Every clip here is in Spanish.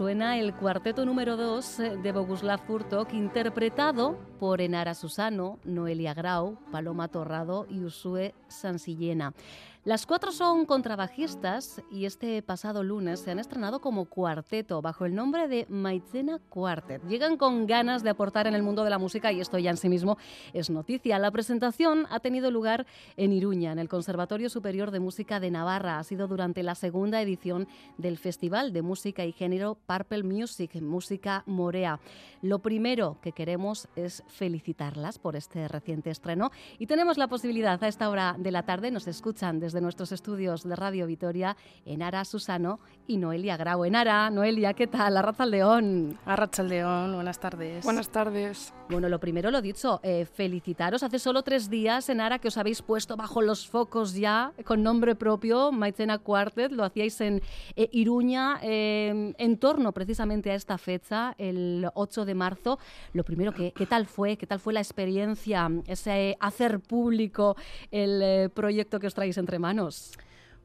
suena el cuarteto número 2 de Boguslav Furtok, interpretado por Enara Susano, Noelia Grau, Paloma Torrado y Usue Sansillena. Las cuatro son contrabajistas y este pasado lunes se han estrenado como cuarteto bajo el nombre de Maizena Quartet. Llegan con ganas de aportar en el mundo de la música y esto ya en sí mismo es noticia. La presentación ha tenido lugar en Iruña, en el Conservatorio Superior de Música de Navarra. Ha sido durante la segunda edición del Festival de Música y Género Purple Music, Música Morea. Lo primero que queremos es felicitarlas por este reciente estreno y tenemos la posibilidad a esta hora de la tarde, nos escuchan desde de nuestros estudios de Radio Vitoria, Enara Susano y Noelia Grau. Enara, Noelia, ¿qué tal? Arracha León. Arracha León, buenas tardes. Buenas tardes. Bueno, lo primero lo dicho, eh, felicitaros. Hace solo tres días, Enara, que os habéis puesto bajo los focos ya con nombre propio, Maitzena Quartet, lo hacíais en eh, Iruña, eh, en torno precisamente a esta fecha, el 8 de marzo. Lo primero, ¿qué, qué tal fue? ¿Qué tal fue la experiencia, ese hacer público el proyecto que os traéis entre manos?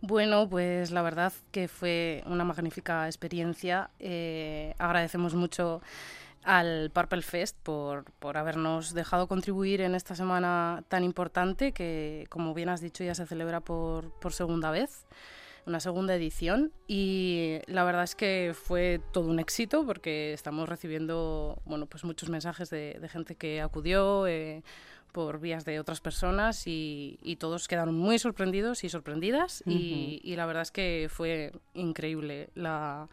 Bueno, pues la verdad que fue una magnífica experiencia. Eh, agradecemos mucho al Purple Fest por, por, habernos dejado contribuir en esta semana tan importante que, como bien has dicho, ya se celebra por, por segunda vez una segunda edición y la verdad es que fue todo un éxito porque estamos recibiendo bueno pues muchos mensajes de, de gente que acudió eh, por vías de otras personas y, todos quedaron muy sorprendidos y sorprendidas y, la verdad es que fue increíble la,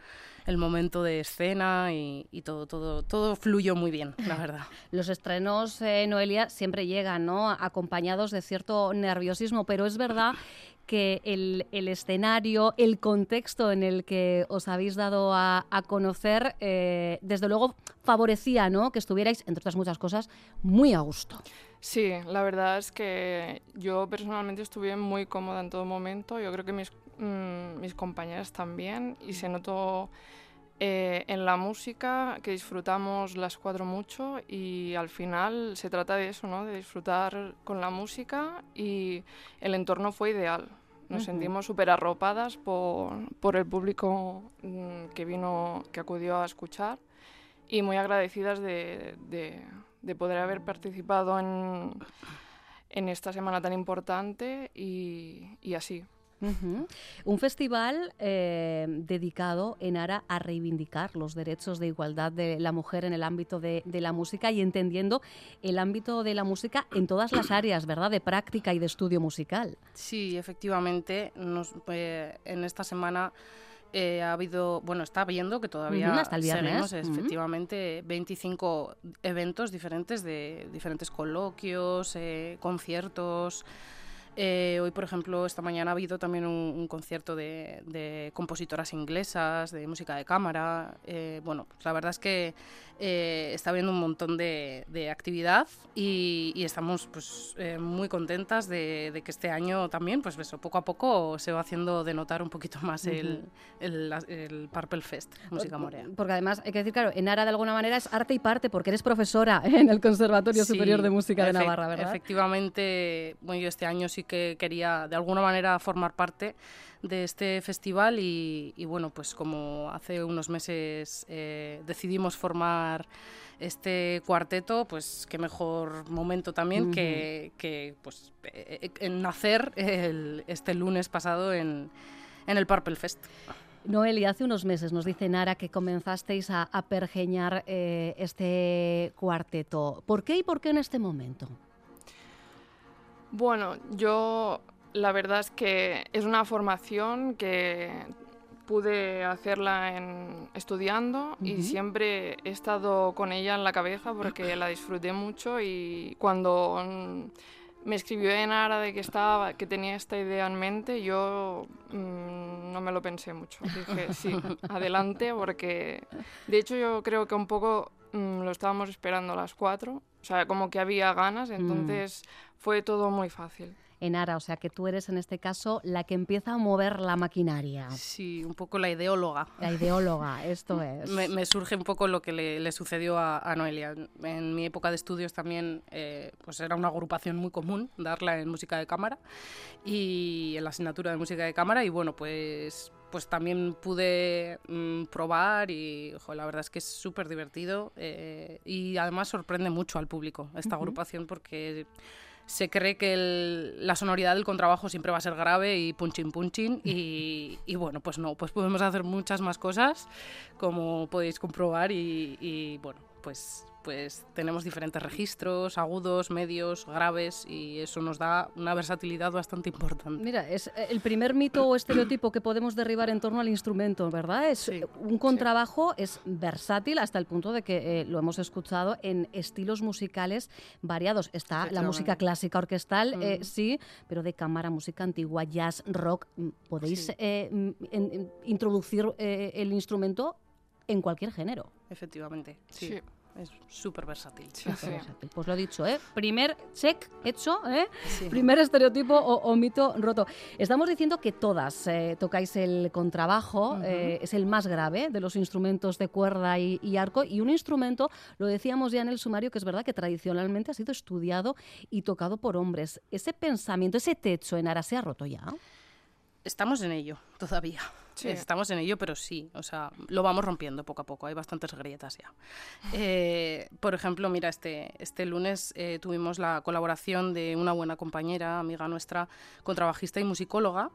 el momento de escena y, todo, todo, todo fluyó muy bien, la verdad. Los estrenos, eh, Noelia, siempre llegan ¿no? acompañados de cierto nerviosismo, pero es verdad que el, escenario, el contexto en el que os habéis dado a, conocer, eh, desde luego favorecía ¿no? que estuvierais, entre otras muchas cosas, muy a gusto. Sí, la verdad es que yo personalmente estuve muy cómoda en todo momento. Yo creo que mis, mm, mis compañeras también. Y se notó eh, en la música que disfrutamos las cuatro mucho. Y al final se trata de eso, ¿no? De disfrutar con la música. Y el entorno fue ideal. Nos sentimos súper arropadas por, por, el público mm, que vino, que acudió a escuchar. Y muy agradecidas de de poder haber participado en, en esta semana tan importante y, y así. Un festival eh, dedicado en ara a reivindicar los derechos de igualdad de la mujer en el ámbito de, de, la música y entendiendo el ámbito de la música en todas las áreas, ¿verdad?, de práctica y de estudio musical. Sí, efectivamente. Nos, eh, en esta semana eh, ha habido, bueno, está habiendo que todavía hasta el viernes. efectivamente 25 eventos diferentes de diferentes coloquios, conciertos. Eh, hoy, por ejemplo, esta mañana ha habido también un, concierto de, compositoras inglesas, de música de cámara. bueno, pues la verdad es que está habiendo un montón de, actividad y, estamos pues, muy contentas de, que este año también, pues eso, poco a poco se va haciendo de notar un poquito más el, el, Purple Fest, Música Morea. Porque además, hay que decir, claro, en Ara de alguna manera es arte y parte, porque eres profesora en el Conservatorio Superior de Música de Navarra, ¿verdad? Efectivamente, bueno, yo este año sí que quería de alguna manera formar parte de este festival y, bueno, pues como hace unos meses eh, decidimos formar este cuarteto, pues qué mejor momento también que, que, pues, eh, en nacer el, este lunes pasado en, en el Purple Fest. Noelia, hace unos meses nos dice Nara que comenzasteis a, pergeñar eh, este cuarteto. ¿Por qué y por qué en este momento? Bueno, yo la verdad es que es una formación que pude hacerla en, estudiando y siempre he estado con ella en la cabeza porque la disfruté mucho y cuando me escribió Enara de que estaba que tenía esta idea en mente yo mm, no me lo pensé mucho dije sí adelante porque de hecho yo creo que un poco mm, lo estábamos esperando a las cuatro o sea como que había ganas mm. Fue todo muy fácil en Ara, o sea que tú eres en este caso la que empieza a mover la maquinaria. Sí, un poco la ideóloga. La ideóloga, esto es. me, surge un poco lo que le, sucedió a, Noelia. En mi época de estudios también eh, pues era una agrupación muy común darla en música de cámara y en la asignatura de música de cámara y bueno, pues pues también pude mm, probar y la verdad es que es súper divertido eh, y además sorprende mucho al público esta agrupación porque se cree que la sonoridad del contrabajo siempre va a ser grave y punchin punchin y, y, bueno, pues no, pues podemos hacer muchas más cosas como podéis comprobar y, y bueno, pues pues tenemos diferentes registros, agudos, medios, graves, y eso nos da una versatilidad bastante importante. Mira, es eh, el primer mito o estereotipo que podemos derribar en torno al instrumento, ¿verdad? Es un contrabajo es versátil hasta el punto de que eh, lo hemos escuchado en estilos musicales variados. Está la música clásica orquestal, eh, sí, pero de cámara, música antigua, jazz, rock. Mm, podéis introducir el instrumento en cualquier género. Efectivamente, sí es súper versátil. Pues lo dicho, ¿eh? Primer check hecho, ¿eh? Primer estereotipo o, mito roto. Estamos diciendo que todas eh, tocáis el contrabajo, eh, es el más grave de los instrumentos de cuerda y, y, arco, y un instrumento, lo decíamos ya en el sumario, que es verdad que tradicionalmente ha sido estudiado y tocado por hombres. Ese pensamiento, ese techo en Ara se ha roto ya. Estamos en ello todavía. Estamos en ello, pero sí, o sea, lo vamos rompiendo poco a poco, hay bastantes grietas ya. Eh, por ejemplo, mira, este, este lunes eh, tuvimos la colaboración de una buena compañera, amiga nuestra, contrabajista y musicóloga,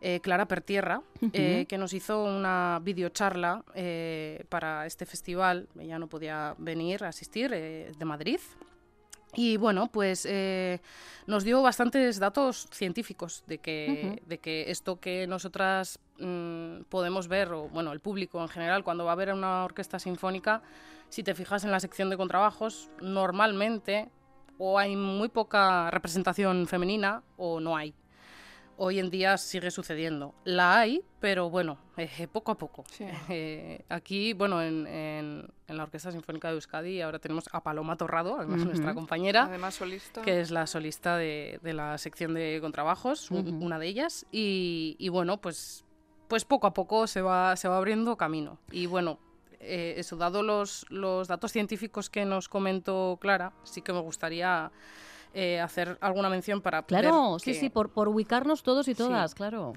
eh, Clara Pertierra, que nos hizo una videocharla para este festival. Ella no podía venir a asistir de Madrid. Y bueno, pues eh, nos dio bastantes datos científicos de que, de que esto que nosotras mm, podemos ver, o bueno, el público en general, cuando va a ver una orquesta sinfónica, si te fijas en la sección de contrabajos, normalmente o hay muy poca representación femenina o no hay hoy en día sigue sucediendo. La hay, pero bueno, eh, poco a poco. Eh, aquí, bueno, en, en, la Orquesta Sinfónica de Euskadi ahora tenemos a Paloma Torrado, además nuestra compañera. Además solista. Que es la solista de, de la sección de contrabajos, una de ellas. Y, y, bueno, pues, pues poco a poco se va, se va abriendo camino. Y bueno, eh, eso, dado los, los datos científicos que nos comentó Clara, sí que me gustaría eh, hacer alguna mención para Claro, sí, sí, por, por, ubicarnos todos y todas, claro.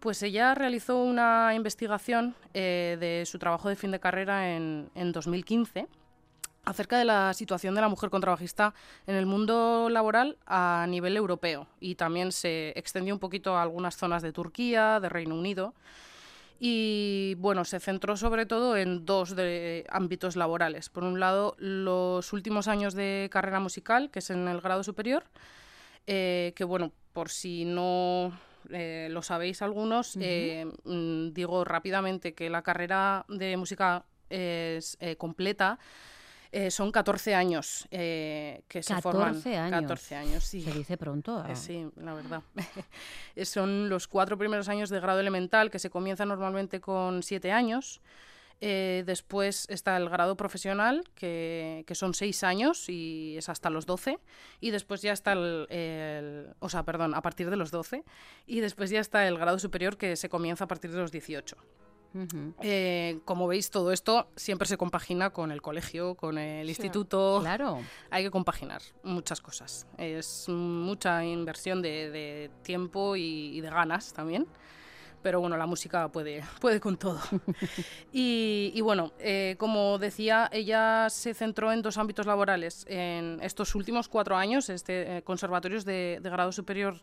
Pues ella realizó una investigación eh, de su trabajo de fin de carrera en, en 2015 acerca de la situación de la mujer contrabajista en el mundo laboral a nivel europeo. Y también se extendió un poquito a algunas zonas de Turquía, de Reino Unido y bueno, se centró sobre todo en dos de ámbitos laborales. Por un lado, los últimos años de carrera musical, que es en el grado superior, eh, que bueno, por si no eh, lo sabéis algunos, eh, mm, digo rápidamente que la carrera de música es completa eh, son 14 años eh, que se 14 forman. Años. 14 años, sí. Se dice pronto. Eh, sí, la verdad. son los cuatro primeros años de grado elemental, que se comienza normalmente con 7 años. después está el grado profesional, que, que, son 6 años y es hasta los 12. Y después ya está el, el, O sea, perdón, a partir de los 12. Y después ya está el grado superior, que se comienza a partir de los 18. Eh, como veis, todo esto siempre se compagina con el colegio, con el instituto. Claro. Hay que compaginar muchas cosas. Es mucha inversión de, tiempo y, de ganas también pero bueno, la música puede, puede con todo. y, bueno, eh, como decía, ella se centró en dos ámbitos laborales. En estos últimos cuatro años, este, eh, conservatorios de, grado superior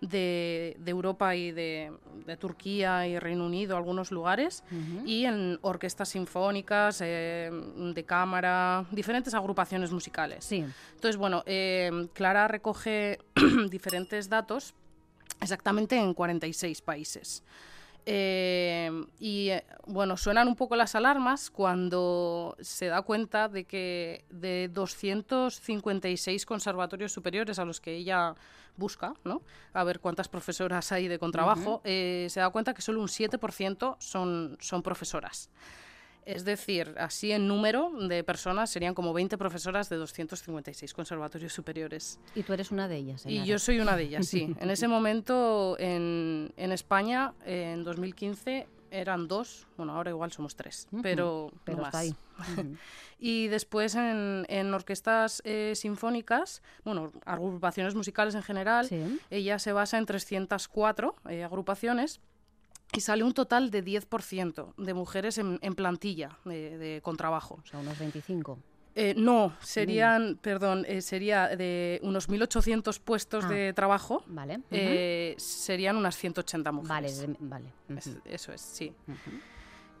de, Europa y de, Turquía y Reino Unido, algunos lugares, y en orquestas sinfónicas, eh, de cámara, diferentes agrupaciones musicales. Sí. Entonces, bueno, eh, Clara recoge diferentes datos exactamente en 46 países. Eh, y bueno, suenan un poco las alarmas cuando se da cuenta de que de 256 conservatorios superiores a los que ella busca, ¿no? A ver cuántas profesoras hay de contrabajo, eh, se da cuenta que solo un 7% son, son profesoras. Es decir, así en número de personas serían como 20 profesoras de 256 conservatorios superiores. Y tú eres una de ellas. Y yo soy una de ellas, sí. En ese momento en, en España, en 2015, eran dos, bueno, ahora igual somos tres, pero, pero más. ahí. y después en, en orquestas eh, sinfónicas, bueno, agrupaciones musicales en general, ella se basa en 304 eh, agrupaciones y sale un total de 10% de mujeres en, en plantilla de, de contrabajo. O sea, unos 25. Eh, no, serían, perdón, eh, sería de unos 1.800 puestos Ah. de trabajo, Vale. eh, serían unas 180 Vale, mujeres. de- vale. Es- ujú, eso es, sí. ujú.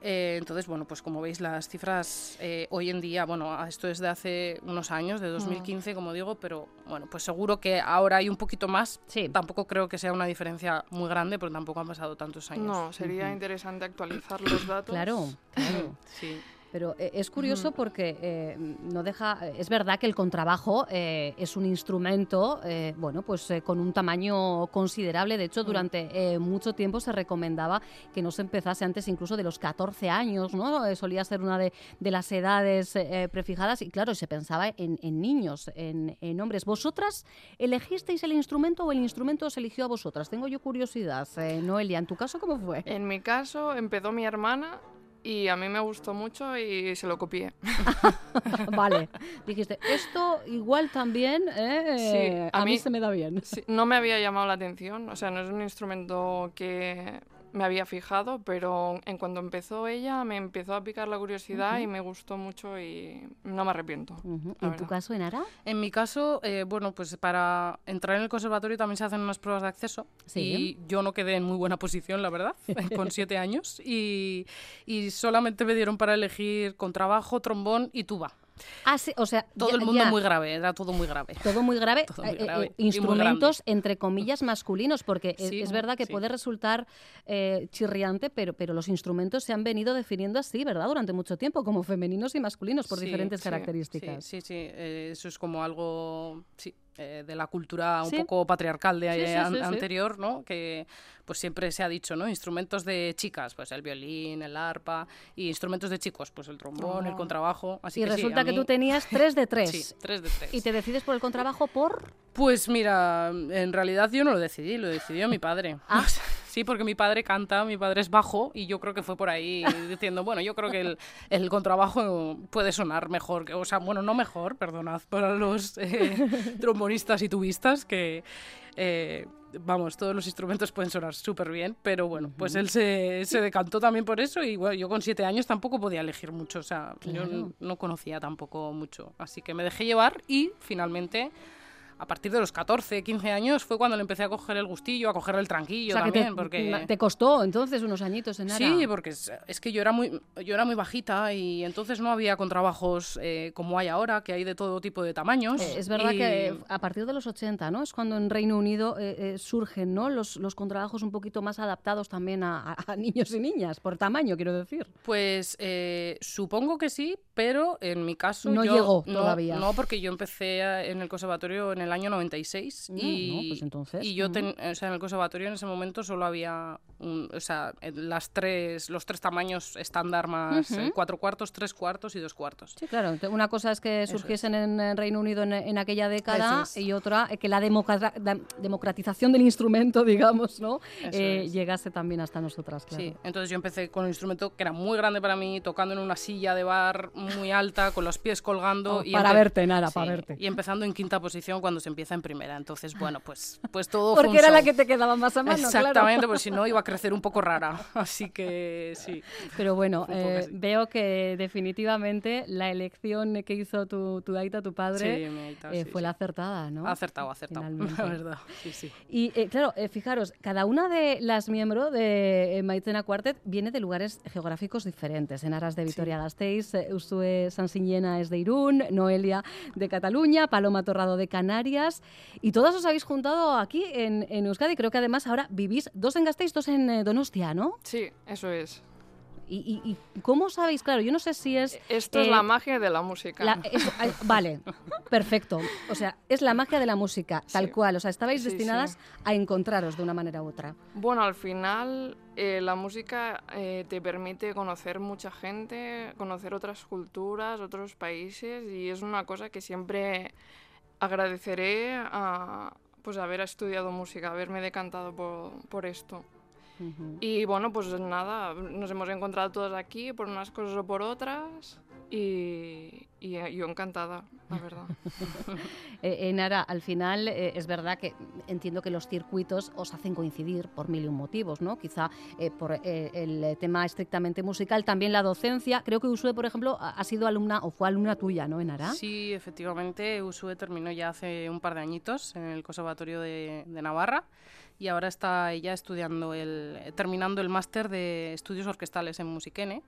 Eh, entonces, bueno, pues como veis, las cifras eh, hoy en día, bueno, esto es de hace unos años, Mm. de 2015, como digo, pero bueno, pues seguro que ahora hay un poquito más. Sí. Tampoco creo que sea una diferencia muy grande, pero tampoco han pasado tantos años. No, sería interesante actualizar los datos. Claro, claro. Sí. Pero eh, es curioso porque eh, no deja. Es verdad que el contrabajo eh, es un instrumento, eh, bueno, pues con un tamaño considerable. De hecho, durante eh, mucho tiempo se recomendaba que no se empezase antes incluso de los 14 años, ¿no? Solía ser una de, de las edades prefijadas y claro, se pensaba en, en niños, en, en hombres. ¿Vosotras elegisteis el instrumento o el instrumento os eligió a vosotras? Tengo yo curiosidad. Eh, Noelia, ¿en tu caso cómo fue? En mi caso empezó mi hermana y a mí me gustó mucho y se lo copié. Vale, dijiste, esto igual también eh, Sí, a, a mí, mí- se me da bien. Sí, no me había llamado la atención, o sea, no es un instrumento que me había fijado, pero en cuanto empezó ella me empezó a picar la curiosidad y me gustó mucho y no me arrepiento. ¿En tu caso, Enara? En mi caso, eh, bueno, pues para entrar en el conservatorio también se hacen unas pruebas de acceso Sí. y yo no quedé en muy buena posición, la verdad, con siete años y, y solamente me dieron para elegir contrabajo, trombón y tuba. Ah, sí, o sea, Todo ya- el mundo ya, muy grave, era todo muy grave. Todo muy grave, Todo muy eh, eh, muy instrumentos entre comillas masculinos, porque es- Sí, es, verdad que sí. puede resultar eh, chirriante, pero, pero los instrumentos se han venido definiendo así, ¿verdad? Durante mucho tiempo, como femeninos y masculinos, por diferentes características. Sí, sí, sí, eh, eso es como algo sí, eh, de la cultura un Sí. poco patriarcal de Sí, eh, sí, an- anterior, ¿no? Que pues siempre se ha dicho, ¿no? Instrumentos de chicas, pues el violín, el arpa, y instrumentos de chicos, pues el trombón, el Oh. contrabajo. Así y que resulta que tú tenías tres de tres. Sí, tres de tres. Y te decides por el contrabajo por... Pues mira, en realidad yo no lo decidí, lo decidió mi padre. Ah. Sí, porque mi padre canta, mi padre es bajo y yo creo que fue por ahí diciendo, bueno, yo creo que el, el contrabajo puede sonar mejor, o sea, bueno, no mejor, perdonad, para los eh, trombonistas y tubistas que... eh, Vamos, todos los instrumentos pueden sonar súper bien, pero bueno, pues él se, se decantó también por eso y bueno, yo con siete años tampoco podía elegir mucho, o sea, yo Claro. no conocía tampoco mucho, así que me dejé llevar y finalmente a partir de los 14, 15 años fue cuando le empecé a coger el gustillo, a coger el tranquillo o sea, que también, te, porque... te costó entonces unos añitos, Enara. Sí, porque es, es que yo era muy yo era muy bajita y entonces no había contrabajos eh, como hay ahora, que hay de todo tipo de tamaños. Eh, Es verdad y- que a partir de los 80, ¿no? Es cuando en Reino Unido eh, eh, surgen, ¿no? Los, los contrabajos un poquito más adaptados también a, niños y niñas, por tamaño, quiero decir. Pues eh, supongo que sí, pero en mi caso No yo- llegó no- todavía. No, porque yo empecé en el conservatorio en el año 96 No, y, no, pues entonces, y yo mm. ten- o sea, en el conservatorio en ese momento solo había un- o sea, las tres los tres tamaños estándar más Ujú. eh, cuatro cuartos, tres cuartos y dos cuartos. Sí, claro. Una cosa es que surgiesen en, en Reino Unido en, en aquella década es. y otra eh, que la democratización del instrumento, digamos, ¿no? Eh, es. llegase también hasta nosotras, claro. Sí, entonces yo empecé con un instrumento que era muy grande para mí, tocando en una silla de bar muy alta, con los pies colgando. Oh, y para verte, Nara, para verte. Y empezando en quinta posición cuando se empieza en primera. Entonces, bueno, pues, pues todo fue Porque un era la que te quedaba más a mano, Exactamente, claro. pues si no iba a crecer un poco rara. Así que sí. Pero bueno, eh, veo que definitivamente la elección que hizo tu, tu Aita, tu padre, Sí, aita, eh, sí, fue sí. la acertada, ¿no? Acertado, acertado. Finalmente. La verdad, sí, sí. Y eh, claro, eh, fijaros, cada una de las miembros de eh, Maitena Quartet viene de lugares geográficos diferentes. En Aras de Vitoria-Gasteiz, eh, Usue Sansiñena es de Irún, Noelia de Cataluña, Paloma Torrado de Canarias. Y todas os habéis juntado aquí en, en Euskadi. Creo que además ahora vivís dos en Gasteiz, dos en eh, Donostia, ¿no? Sí, eso es. ¿Y, y- y cómo sabéis? Claro, yo no sé si es... Esto es eh, la magia de la música. La- es- vale, perfecto. O sea, es la magia de la música, tal Sí. cual. O sea, estabais Sí, destinadas sí. a encontraros de una manera u otra. Bueno, al final eh, la música eh, te permite conocer mucha gente, conocer otras culturas, otros países y es una cosa que siempre agradeceré a pues haber estudiado música, haberme decantado por, por esto. Y bueno, pues nada, nos hemos encontrado todos aquí por unas cosas o por otras y, y eh, yo encantada, la verdad. eh, Nara, al final eh, es verdad que entiendo que los circuitos os hacen coincidir por mil y un motivos, ¿no? Quizá eh, por eh, el tema estrictamente musical, también la docencia. Creo que Usue, por ejemplo, ha ha sido alumna o fue alumna tuya, ¿no, Enara? Sí, efectivamente, Usue terminó ya hace un par de añitos en el Conservatorio de, de Navarra y ahora está ella estudiando el, terminando el máster de estudios orquestales en Musiquene.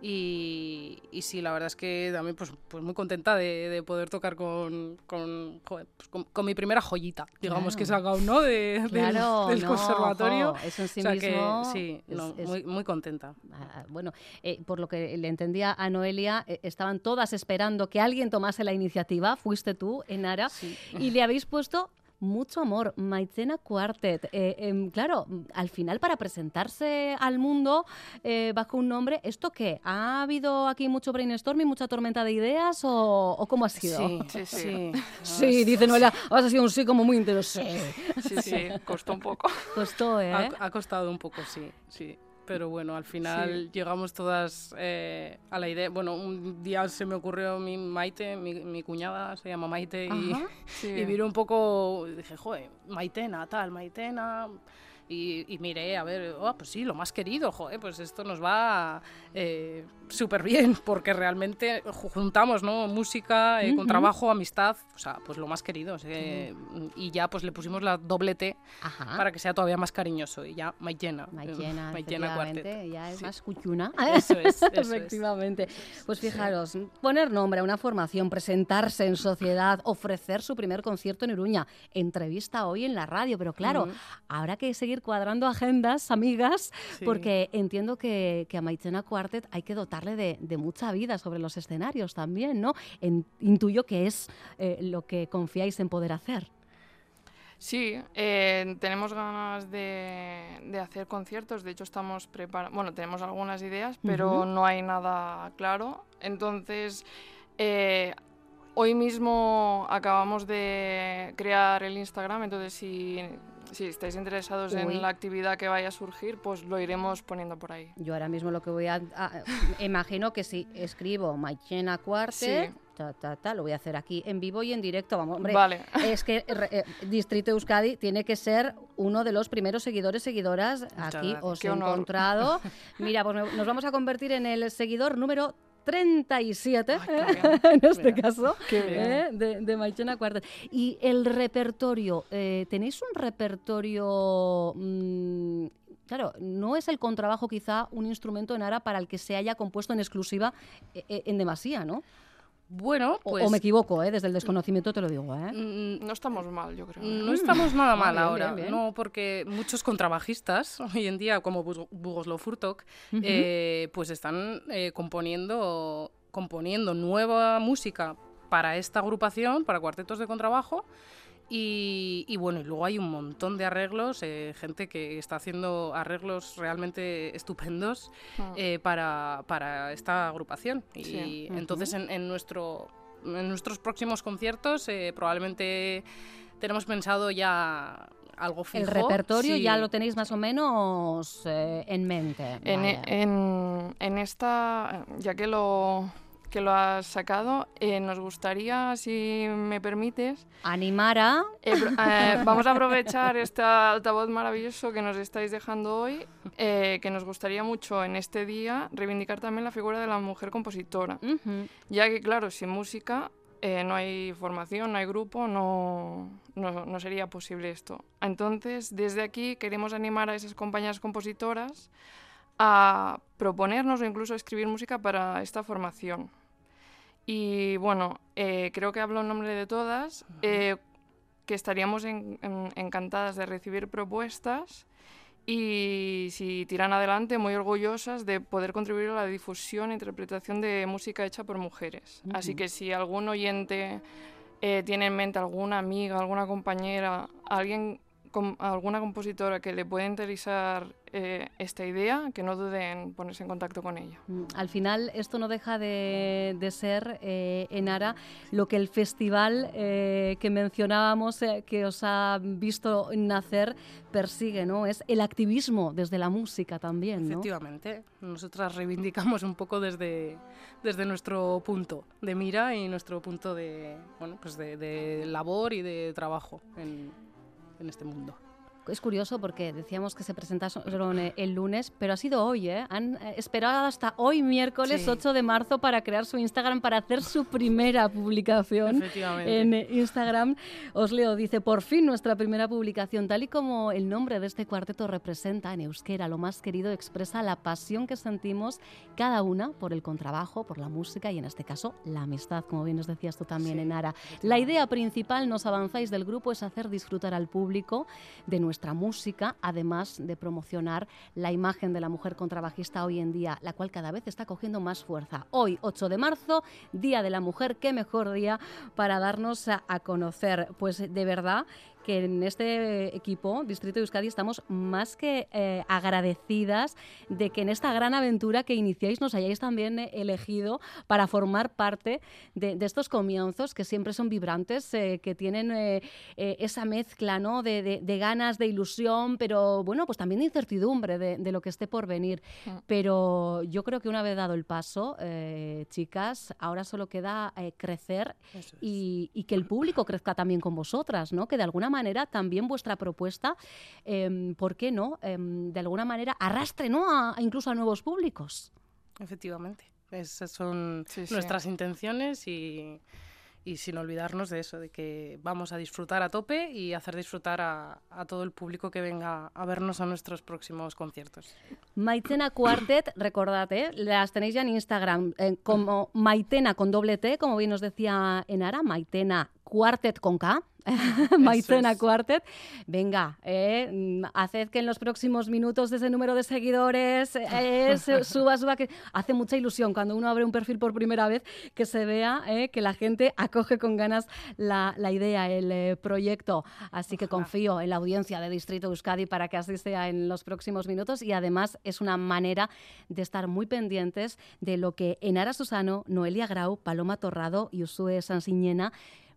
Y, y sí, la verdad es que también pues, pues muy contenta de, de poder tocar con, con, joder, pues con- con mi primera joyita, digamos, que he Claro. sacado, ¿no? De- del- Claro, del, no, conservatorio. jo, eso en sí o sea que mismo sí, es- no, es- muy, muy contenta. Ah, Bueno, eh, por lo que le entendía a Noelia, eh, estaban todas esperando que alguien tomase la iniciativa, fuiste tú, Enara, Sí. y le habéis puesto mucho amor, Maitzena Quartet. Eh, em, claro, al final para presentarse al mundo eh, bajo un nombre, ¿esto qué? ¿Ha habido aquí mucho brainstorming, mucha tormenta de ideas o, o cómo ha sido? Sí, Sí, sí. sí. Sí, dice Noelia, ha sido un sí como muy interesante. Sí, sí, costó un poco. Costó, ¿eh? Ha, ha costado un poco, sí, sí. Pero bueno, al final llegamos todas eh, a la idea. Bueno, un día se me ocurrió mi Maite, mi, mi cuñada se llama Maite, y. Sí. y miré un poco, dije, joder, Maitena, tal, Maitena. Y, y miré, a ver, oh, pues sí, lo más querido, joder, pues esto nos va eh, súper bien, porque realmente ju- juntamos, ¿no? Música, eh, con Ujú. trabajo, amistad, o sea, pues lo más querido. o sea, Y ya pues le pusimos la doble T Ajá. para que sea todavía más cariñoso y ya Maitena. Maitena, Maitena efectivamente, Quartet. ya es Sí. más cuchuna. Eso es, eso es. Efectivamente. Pues fijaros, poner nombre a una formación, presentarse en sociedad, ofrecer su primer concierto en Iruña, entrevista hoy en la radio, pero claro, Ujú. habrá que seguir cuadrando agendas, amigas, Sí. porque entiendo que, que a Maitena Quartet hay que dotarle de, de mucha vida sobre los escenarios también, ¿no? En- intuyo que es eh, lo que confiáis en poder hacer. Sí, eh, tenemos ganas de, de hacer conciertos. De hecho, estamos preparando. Bueno, tenemos algunas ideas, pero no hay nada claro. Entonces, eh, hoy mismo acabamos de crear el Instagram. Entonces, si, si estáis interesados Uy. en la actividad que vaya a surgir, pues lo iremos poniendo por ahí. Yo ahora mismo lo que voy a... imagino que si escribo Maichena Cuarte, Sí. ta, ta, ta, lo voy a hacer aquí en vivo y en directo. Vamos, hombre, Vale. es que eh, Distrito Euskadi tiene que ser uno de los primeros seguidores, seguidoras. Muchas Aquí gracias. os Qué he honor. encontrado. Mira, pues me- nos vamos a convertir en el seguidor número 37, Ay, qué bien. en este Mira. caso. ¿eh? de, de Maichena Quartet. Y el repertorio, eh, ¿tenéis un repertorio... mm, Claro, no es el contrabajo quizá un instrumento en ara para el que se haya compuesto en exclusiva eh, eh, en demasía, ¿no? Bueno, O- pues o me equivoco, ¿eh? desde el desconocimiento te lo digo. ¿eh? mm, No estamos mal, yo creo. ¿eh? no estamos nada Ah, mal bien, ahora, bien, bien. no, porque muchos contrabajistas hoy en día, como Bugoslo Furtok, Ujú. eh, pues están eh, componiendo, componiendo nueva música para esta agrupación, para cuartetos de contrabajo. Y, y bueno, y luego hay un montón de arreglos, eh, gente que está haciendo arreglos realmente estupendos Mm. eh, para, para esta agrupación. Y Sí. entonces en, en nuestro, en nuestros próximos conciertos eh, probablemente tenemos pensado ya algo fijo. el repertorio Sí. ya lo tenéis más o menos en mente. En, Vale. en- en esta, ya que lo, que lo has sacado, eh, nos gustaría, si me permites, Animar a... eh, eh, vamos a aprovechar este altavoz maravilloso que nos estáis dejando hoy, eh, que nos gustaría mucho en este día reivindicar también la figura de la mujer compositora, Ujú. ya que claro, sin música eh, no hay formación, no hay grupo, no, no, no sería posible esto. Entonces, desde aquí queremos animar a esas compañeras compositoras a proponernos o incluso escribir música para esta formación. Y bueno, eh, creo que hablo en nombre de todas, eh, que estaríamos en- en- encantadas de recibir propuestas y si tiran adelante, muy orgullosas de poder contribuir a la difusión e interpretación de música hecha por mujeres. Así Ujú. que si algún oyente eh, tiene en mente alguna amiga, alguna compañera, alguien alguna compositora que le pueda interesar eh, esta idea, que no duden en ponerse en contacto con ella. Mm, al final, esto no deja de, ser, eh, en Ara, lo que el festival eh, que mencionábamos, que os ha visto nacer, persigue, ¿no? Es el activismo desde la música también, ¿no? Efectivamente. Nosotras reivindicamos un poco desde, desde nuestro punto de mira y nuestro punto de, bueno, pues de, labor y de trabajo en este mundo es curioso porque decíamos que se presentaron el lunes, pero ha sido hoy, ¿eh? Han eh, esperado hasta hoy, miércoles 8 de marzo, para crear su Instagram, para hacer su primera publicación en Instagram. Os leo, dice, por fin nuestra primera publicación, tal y como el nombre de este cuarteto representa en euskera, lo más querido expresa la pasión que sentimos cada una por el contrabajo, por la música y en este caso la amistad, como bien nos decías tú también, en Enara. La idea principal, nos avanzáis del grupo, es hacer disfrutar al público de nuestra música, además de promocionar la imagen de la mujer contrabajista hoy en día, la cual cada vez está cogiendo más fuerza. Hoy, 8 de marzo, Día de la Mujer, qué mejor día para darnos a, a conocer. Pues de verdad que en este equipo, Distrito de Euskadi, estamos más que eh, agradecidas de que en esta gran aventura que iniciáis nos hayáis también eh, elegido para formar parte de, estos comienzos que siempre son vibrantes, eh, que tienen esa mezcla ¿no? De, ganas, de ilusión, pero bueno, pues también de incertidumbre de, lo que esté por venir. Mm. Pero yo creo que una vez dado el paso, chicas, ahora solo queda crecer y, y, que el público crezca también con vosotras, ¿no? que de alguna manera manera también vuestra propuesta, em, ¿por qué no? Em, de alguna manera arrastre ¿no? A, incluso a nuevos públicos. Efectivamente, esas son nuestras intenciones y y sin olvidarnos de eso, de que vamos a disfrutar a tope y hacer disfrutar a, todo el público que venga a vernos a nuestros próximos conciertos. Maitena Quartet, recordate, las tenéis ya en Instagram eh, como Maitena con doble T, como bien nos decía Enara, Maitena Quartet con K. Maitena Quartet. Venga, eh, haced que en los próximos minutos ese número de seguidores eh, suba, suba, que hace mucha ilusión cuando uno abre un perfil por primera vez que se vea eh, que la gente acoge con ganas la, idea, el eh, proyecto. Así que confío en la audiencia de Distrito Euskadi para que así sea en los próximos minutos y además es una manera de estar muy pendientes de lo que Enara Susano, Noelia Grau, Paloma Torrado y Usue Sansiñena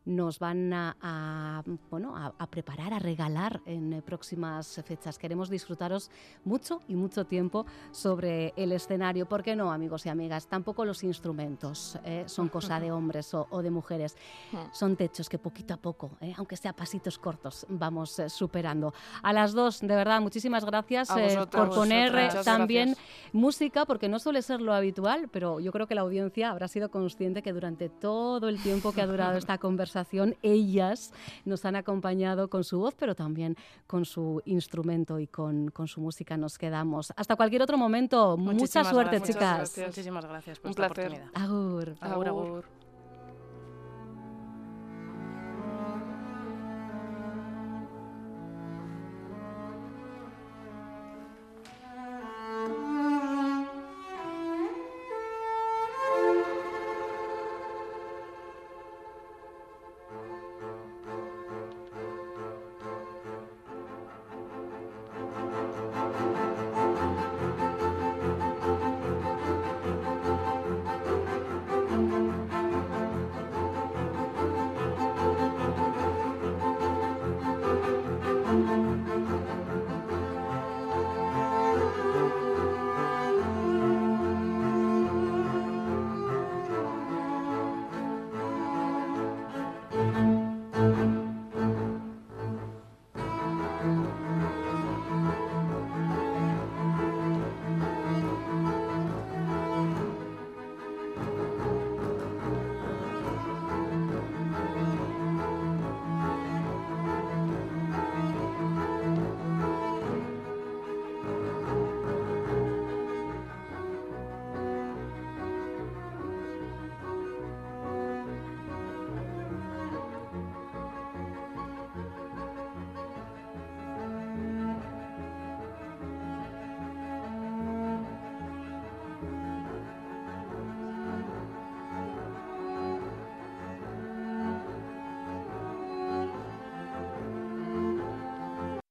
nos van a, bueno, a, preparar, a regalar en eh, próximas fechas. Queremos disfrutaros mucho y mucho tiempo sobre el escenario. ¿Por qué no, amigos y amigas? Tampoco los instrumentos eh, son cosa de hombres o, de mujeres. Son techos que poquito a poco, eh, aunque sea pasitos cortos, vamos superando. A las dos, de verdad, muchísimas gracias por poner también música, porque no suele ser lo habitual, pero yo creo que la audiencia habrá sido consciente que durante todo el tiempo que ha durado esta conversación, ellas nos han acompañado con su voz, pero también con su instrumento y con, con su música nos quedamos. Hasta cualquier otro momento. Mucha suerte, chicas. Muchísimas gracias por esta oportunidad. Agur. Agur, agur.